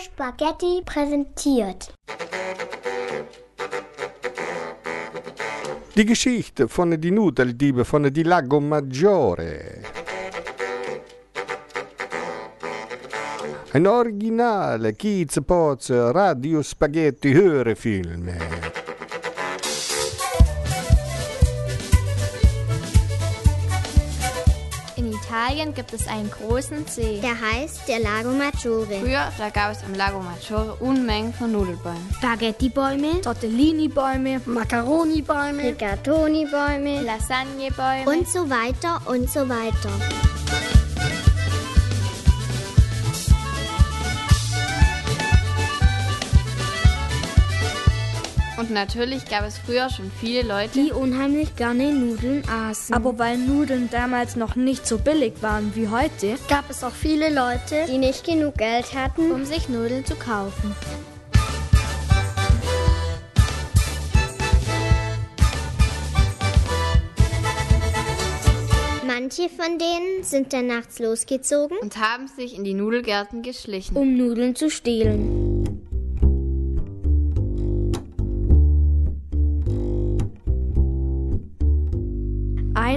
Spaghetti präsentiert. Die Geschichte von die Nudeldiebe von die Lago Maggiore. Ein originale Kiez Poz Radio Spaghetti Hörefilm. Italien gibt es einen großen See. Der heißt der Lago Maggiore. Früher, da gab es am Lago Maggiore Unmengen von Nudelbäumen. Spaghettibäume, Tortellini-Bäume, Macaroni-Bäume, Rigatoni-Bäume Lasagnebäume. und so weiter und so weiter. Und natürlich gab es früher schon viele Leute, die unheimlich gerne Nudeln aßen. Aber weil Nudeln damals noch nicht so billig waren wie heute, gab es auch viele Leute, Die nicht genug Geld hatten, um sich Nudeln zu kaufen. manche von denen sind dann nachts losgezogen Und haben sich in die Nudelgärten geschlichen. um Nudeln zu stehlen.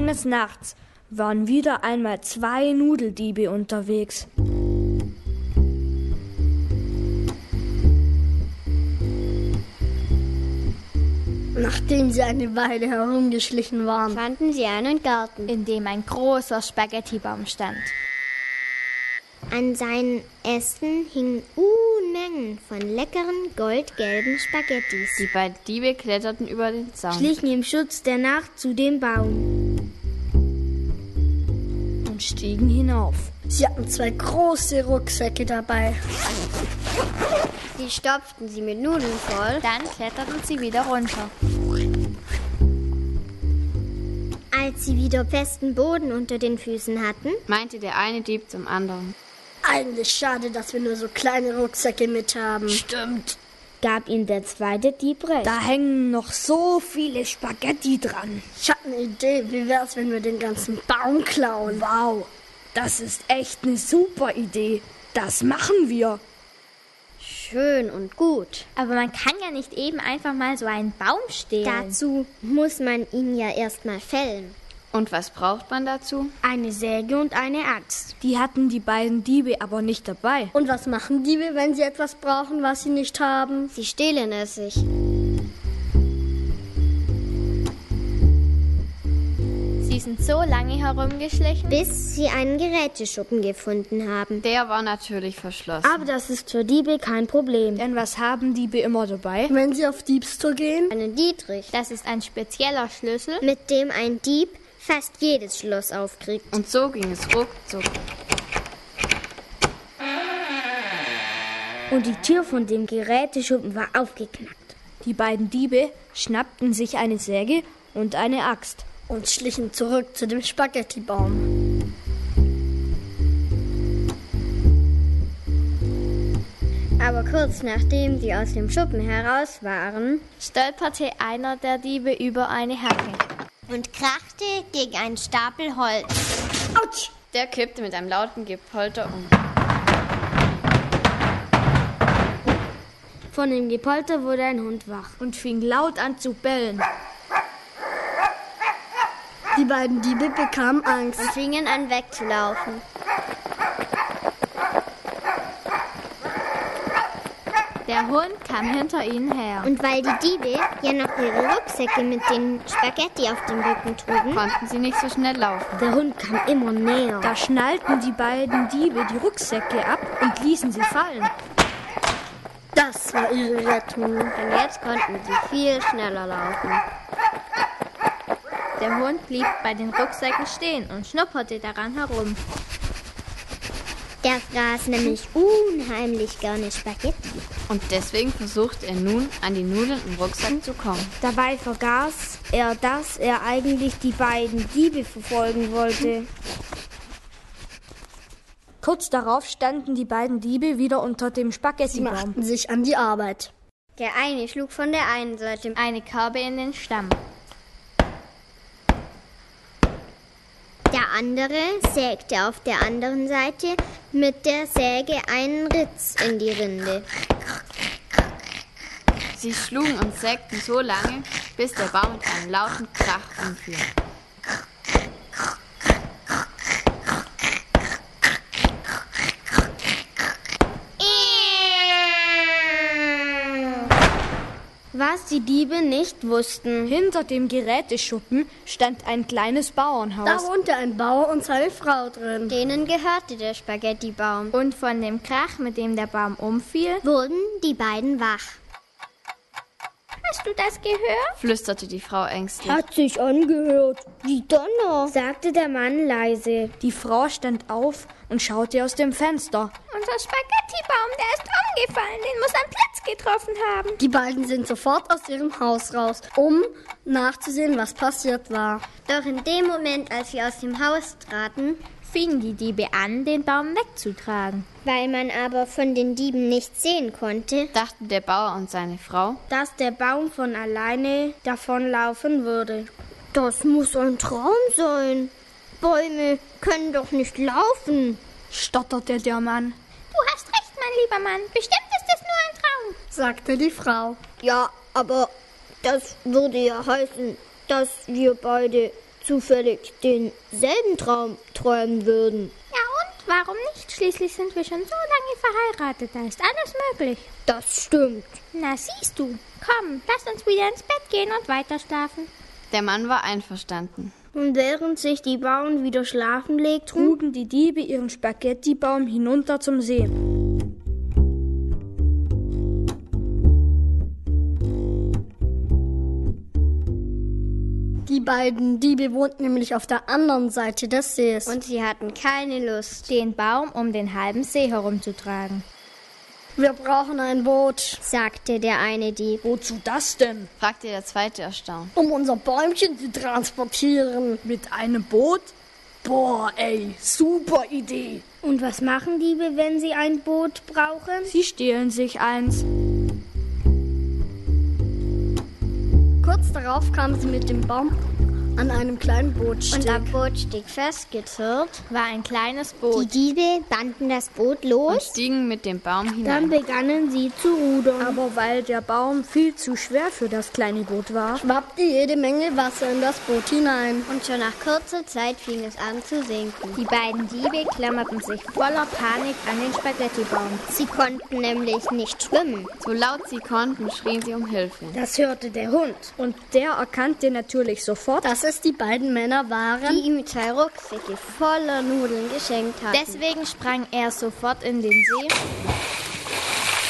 Eines Nachts waren wieder einmal zwei Nudeldiebe unterwegs. Nachdem sie eine Weile herumgeschlichen waren, fanden sie einen Garten. in dem ein großer Spaghettibaum stand. An seinen Ästen hingen Unmengen von leckeren goldgelben Spaghettis. Die beiden Diebe kletterten über den Zaun. schlichen im Schutz der Nacht zu dem Baum stiegen hinauf. sie hatten zwei große Rucksäcke dabei. Sie stopften sie mit Nudeln voll. Dann kletterten sie wieder runter. Als sie wieder festen Boden unter den Füßen hatten, Meinte der eine Dieb zum anderen. Eigentlich schade, dass wir nur so kleine Rucksäcke mit haben. Stimmt, gab ihm der zweite Dieb recht. Da hängen noch so viele Spaghetti dran. Ich habe eine Idee. Wie wär's, wenn wir den ganzen Baum klauen? Wow, das ist echt eine super Idee. Das machen wir. schön und gut. Aber man kann ja nicht eben einfach mal so einen Baum stehlen. Dazu muss man ihn ja erstmal fällen. Und was braucht man dazu? Eine Säge und eine Axt. Die hatten die beiden Diebe aber nicht dabei. Und was machen Diebe, wenn sie etwas brauchen, was sie nicht haben? Sie stehlen es sich. Sie sind so lange herumgeschlichen. Bis sie einen Geräteschuppen gefunden haben. Der war natürlich verschlossen. Aber das ist für Diebe kein Problem. Denn was haben Diebe immer dabei? Wenn sie auf Diebstour gehen? Einen Dietrich, Das ist ein spezieller Schlüssel. mit dem ein Dieb fast jedes Schloss aufkriegt. Und so ging es ruckzuck. Und die Tür von dem Geräteschuppen war aufgeknackt. Die beiden Diebe schnappten sich eine Säge und eine Axt. Und schlichen zurück zu dem Spaghettibaum. Aber kurz nachdem sie aus dem Schuppen heraus waren Stolperte einer der Diebe über eine Hacke. Und krachte gegen einen Stapel Holz. Autsch! Der kippte mit einem lauten Gepolter um. Von dem Gepolter wurde ein Hund wach und fing laut an zu bellen. Die beiden Diebe bekamen Angst. und fingen an wegzulaufen. Der Hund kam hinter ihnen her. Und weil die Diebe ja noch ihre Rucksäcke mit den Spaghetti auf dem Rücken trugen, Konnten sie nicht so schnell laufen. Der Hund kam immer näher. Da schnallten die beiden Diebe die Rucksäcke ab und ließen sie fallen. Das war ihre Rettung. und jetzt konnten sie viel schneller laufen. Der Hund blieb bei den Rucksäcken stehen und schnupperte daran herum. Der fraß nämlich unheimlich gerne Spaghetti. Und deswegen versuchte er nun, an die Nudeln im Rucksack zu kommen. Dabei vergaß er, dass er eigentlich die beiden Diebe verfolgen wollte. Kurz darauf standen die beiden Diebe wieder unter dem Sie Spaghettibaum. machten sich an die Arbeit. Der eine schlug von der einen Seite Eine Kerbe in den Stamm. Andere sägte auf der anderen Seite mit der Säge einen Ritz in die Rinde. Sie schlugen und sägten so lange, bis der Baum mit einem lauten Krach umfiel. Was die Diebe nicht wussten. Hinter dem Geräteschuppen stand ein kleines Bauernhaus. Da wohnte ein Bauer und seine Frau drin. Denen gehörte der Spaghettibaum. Und von dem Krach, mit dem der Baum umfiel, wurden die beiden wach. Hast du das gehört? flüsterte die Frau ängstlich. Hat sich angehört. Wie Donner, sagte der Mann leise. Die Frau stand auf und schaute aus dem Fenster. Unser Spaghettibaum, der ist umgefallen, den muss ein Platz getroffen haben. Die beiden sind sofort aus ihrem Haus raus, um nachzusehen, was passiert war. Doch in dem Moment, als sie aus dem Haus traten, fingen die Diebe an, den Baum wegzutragen. Weil man aber von den Dieben nichts sehen konnte, dachten der Bauer und seine Frau, dass der Baum von alleine davonlaufen würde. Das muss ein Traum sein. Bäume können doch nicht laufen, stotterte der Mann. Du hast recht, mein lieber Mann. Bestimmt ist es nur ein Traum, sagte die Frau. Ja, aber das würde ja heißen, dass wir beide zufällig denselben Traum träumen würden. Ja und? Warum nicht? Schließlich sind wir schon so lange verheiratet. Da ist alles möglich. Das stimmt. Na siehst du. Komm, lass uns wieder ins Bett gehen und weiter schlafen. Der Mann war einverstanden. Und während sich die Bauern wieder schlafen legten, trugen die Diebe ihren Spaghettibaum hinunter zum See. Die beiden Diebe wohnten nämlich auf der anderen Seite des Sees. Und sie hatten keine Lust, den Baum um den halben See herumzutragen. Wir brauchen ein Boot, sagte der eine Dieb. Wozu das denn? fragte der zweite erstaunt. Um unser Bäumchen zu transportieren. Mit einem Boot? Boah, ey, super Idee. Und was machen Diebe, wenn sie ein Boot brauchen? Sie stehlen sich eins. Darauf kamen sie mit dem Baum an einem kleinen Bootsteg. Und am Bootsteg festgezurrt war ein kleines Boot. Die Diebe banden das Boot los und stiegen mit dem Baum hinein. Dann begannen sie zu rudern. Aber weil der Baum viel zu schwer für das kleine Boot war, schwappte jede Menge Wasser in das Boot hinein. Und schon nach kurzer Zeit fing es an zu sinken. Die beiden Diebe klammerten sich voller Panik an den Spaghettibaum. Sie konnten nämlich nicht schwimmen. So laut sie konnten, schrien sie um Hilfe. Das hörte der Hund. Und der erkannte natürlich sofort, dass es die beiden Männer waren, die ihm zwei Rucksäcke voller Nudeln geschenkt hatten. Deswegen sprang er sofort in den See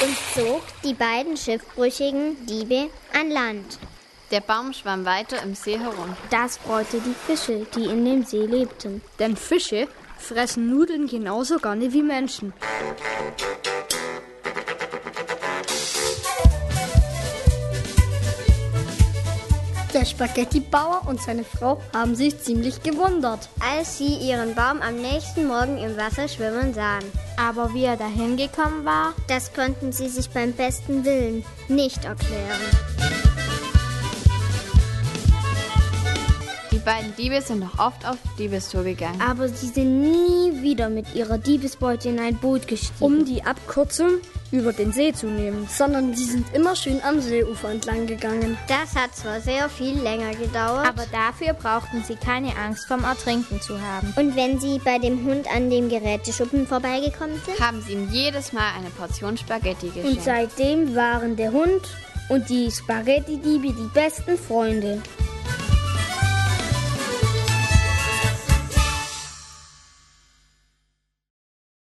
und zog die beiden schiffbrüchigen Diebe an Land. Der Baum schwamm weiter im See herum. Das freute die Fische, die in dem See lebten. Denn Fische fressen Nudeln genauso gerne wie Menschen. Der Spaghettibauer und seine Frau haben sich ziemlich gewundert, als sie ihren Baum am nächsten Morgen im Wasser schwimmen sahen. Aber wie er dahin gekommen war, das konnten sie sich beim besten Willen nicht erklären. Die beiden Diebe sind noch oft auf Diebestour gegangen. Aber sie sind nie wieder mit ihrer Diebesbeute in ein Boot gestiegen. Um die Abkürzung über den See zu nehmen. Sondern sie sind immer schön am Seeufer entlang gegangen. Das hat zwar sehr viel länger gedauert, aber dafür brauchten sie keine Angst vom Ertrinken zu haben. Und wenn sie bei dem Hund an dem Geräteschuppen vorbeigekommen sind, haben sie ihm jedes Mal eine Portion Spaghetti geschenkt. Und seitdem waren der Hund und die Spaghetti-Diebe die besten Freunde.